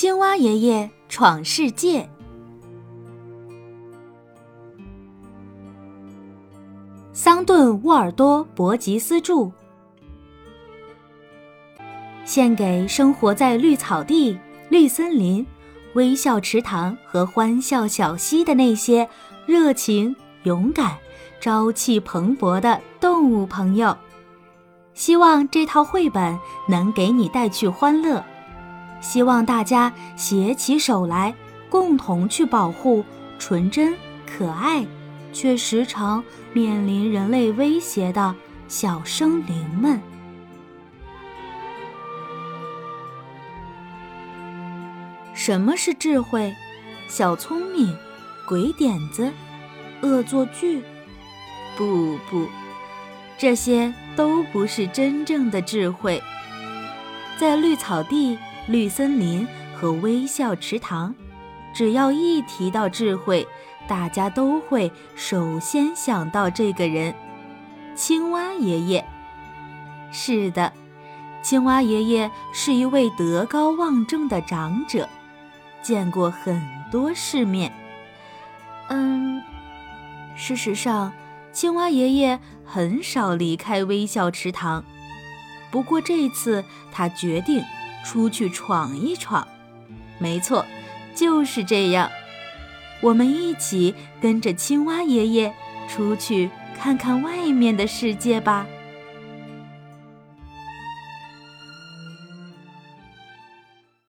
青蛙爷爷闯世界，桑顿·沃尔多·伯吉斯著，献给生活在绿草地、绿森林、微笑池塘和欢笑小溪的那些热情、勇敢、朝气蓬勃的动物朋友。希望这套绘本能给你带去欢乐。希望大家携起手来，共同去保护纯真、可爱，却时常面临人类威胁的小生灵们。什么是智慧？小聪明、鬼点子、恶作剧？不不，这些都不是真正的智慧。在绿草地。绿森林和微笑池塘，只要一提到智慧，大家都会首先想到这个人——青蛙爷爷。是的，青蛙爷爷是一位德高望重的长者，见过很多世面。嗯，事实上，青蛙爷爷很少离开微笑池塘。不过这次，他决定。出去闯一闯，没错，就是这样。我们一起跟着青蛙爷爷出去看看外面的世界吧。